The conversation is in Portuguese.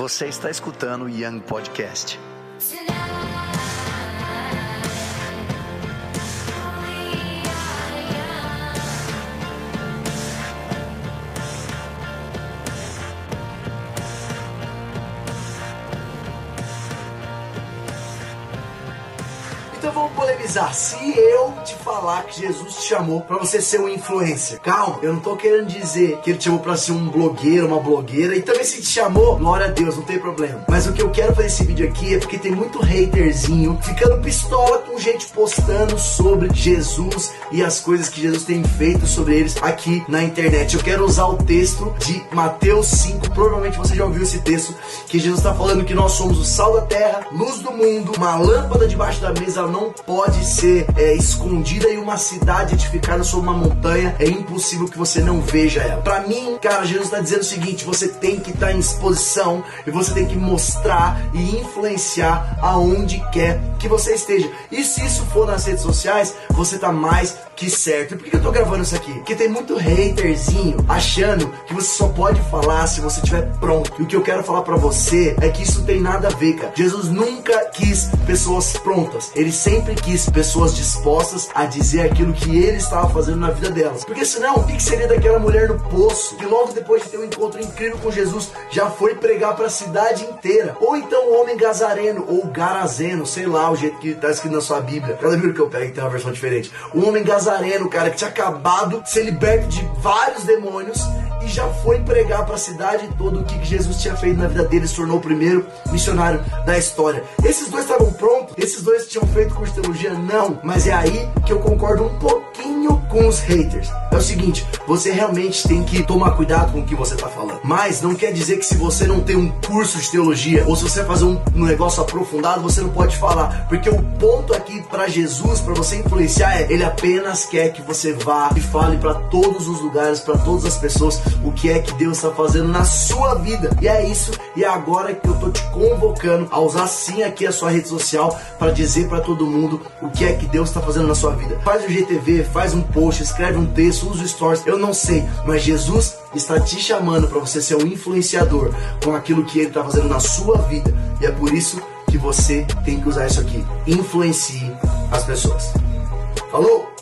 Você está escutando o Young Podcast. Então vamos polemizar. Se eu te falar que Jesus te chamou para você ser um influencer, calma, eu não tô querendo dizer que ele te chamou para ser um blogueiro, uma blogueira. E também se te chamou, glória a Deus, não tem problema. Mas o que eu quero fazer esse vídeo aqui é porque tem muito haterzinho ficando pistola com gente postando sobre Jesus e as coisas que Jesus tem feito sobre eles aqui na internet. Eu quero usar o texto de Mateus 5, provavelmente você já ouviu esse texto, que Jesus está falando que nós somos o sal da terra, luz do mundo, uma lâmpada debaixo da mesa não pode ser é, escondida em uma cidade edificada sobre uma montanha. É impossível que você não veja ela. Para mim, cara, Jesus está dizendo o seguinte: você tem que estar tá em exposição e você tem que mostrar e influenciar aonde quer que você esteja. E se isso for nas redes sociais, você tá mais que certo. E por que eu tô gravando isso aqui? Porque tem muito haterzinho achando que você só pode falar se você estiver pronto. E o que eu quero falar para você é que isso tem nada a ver, cara. Jesus nunca quis pessoas prontas. Ele sempre quis pessoas dispostas a dizer aquilo que ele estava fazendo na vida delas. Porque senão, o que seria daquela mulher no poço que logo depois de ter um encontro incrível com Jesus já foi pregar para a cidade inteira? Ou então o homem gazareno ou garazeno, sei lá o jeito que tá escrito na sua Bíblia. Cada livro que eu pego tem uma versão diferente. O homem gazareno, cara, que tinha acabado de ser liberto de vários demônios e já foi pregar para a cidade toda o que Jesus tinha feito na vida dele, se tornou o primeiro missionário da história. Esses dois estavam prontos? Esses dois tinham feito curso de teologia? Não, mas é aí que eu concordo um pouquinho com os haters. É o seguinte, você realmente tem que tomar cuidado com o que você está falando. Mas não quer dizer que se você não tem um curso de teologia ou se você fazer um, um negócio aprofundado, você não pode falar, porque o ponto aqui para Jesus, para você influenciar é ele apenas quer que você vá e fale para todos os lugares, para todas as pessoas o que é que Deus está fazendo na sua vida. E é isso, e é agora que eu tô te convocando a usar sim aqui a sua rede social para dizer para todo mundo o que é que Deus está fazendo na sua vida. Faz o GTV, faz um post, escreve um texto, usa o stories, eu não sei, mas Jesus está te chamando para você ser um influenciador com aquilo que ele está fazendo na sua vida. E é por isso que você tem que usar isso aqui. Influencie as pessoas. Falou?